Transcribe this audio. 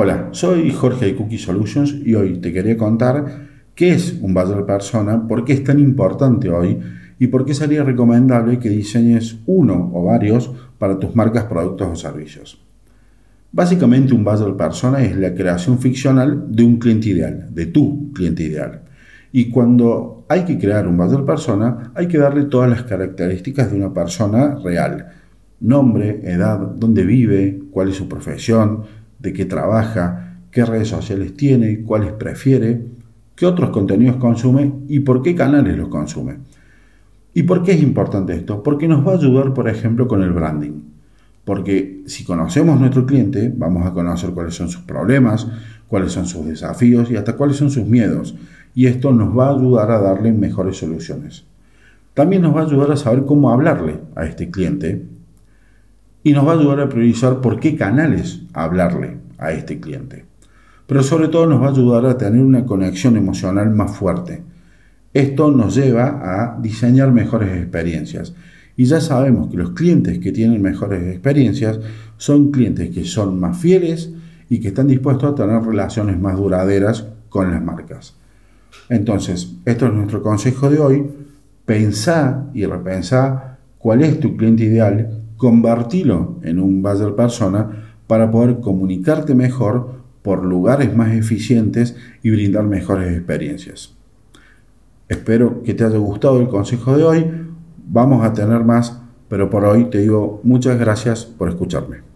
Hola, soy Jorge de Cookie Solutions y hoy te quería contar qué es un buyer persona, por qué es tan importante hoy y por qué sería recomendable que diseñes uno o varios para tus marcas, productos o servicios. Básicamente un buyer persona es la creación ficcional de un cliente ideal, de tu cliente ideal. Y cuando hay que crear un buyer persona, hay que darle todas las características de una persona real. Nombre, edad, dónde vive, cuál es su profesión, de qué trabaja, qué redes sociales tiene, cuáles prefiere, qué otros contenidos consume y por qué canales los consume. ¿Y por qué es importante esto? Porque nos va a ayudar, por ejemplo, con el branding. Porque si conocemos nuestro cliente, vamos a conocer cuáles son sus problemas, cuáles son sus desafíos y hasta cuáles son sus miedos. Y esto nos va a ayudar a darle mejores soluciones. También nos va a ayudar a saber cómo hablarle a este cliente y nos va a ayudar a priorizar por qué canales hablarle a este cliente. Pero sobre todo nos va a ayudar a tener una conexión emocional más fuerte. Esto nos lleva a diseñar mejores experiencias. Y ya sabemos que los clientes que tienen mejores experiencias son clientes que son más fieles y que están dispuestos a tener relaciones más duraderas con las marcas. Entonces, esto es nuestro consejo de hoy. Pensá y repensá cuál es tu cliente ideal convertilo en un buyer persona para poder comunicarte mejor por lugares más eficientes y brindar mejores experiencias. Espero que te haya gustado el consejo de hoy. Vamos a tener más, pero por hoy te digo muchas gracias por escucharme.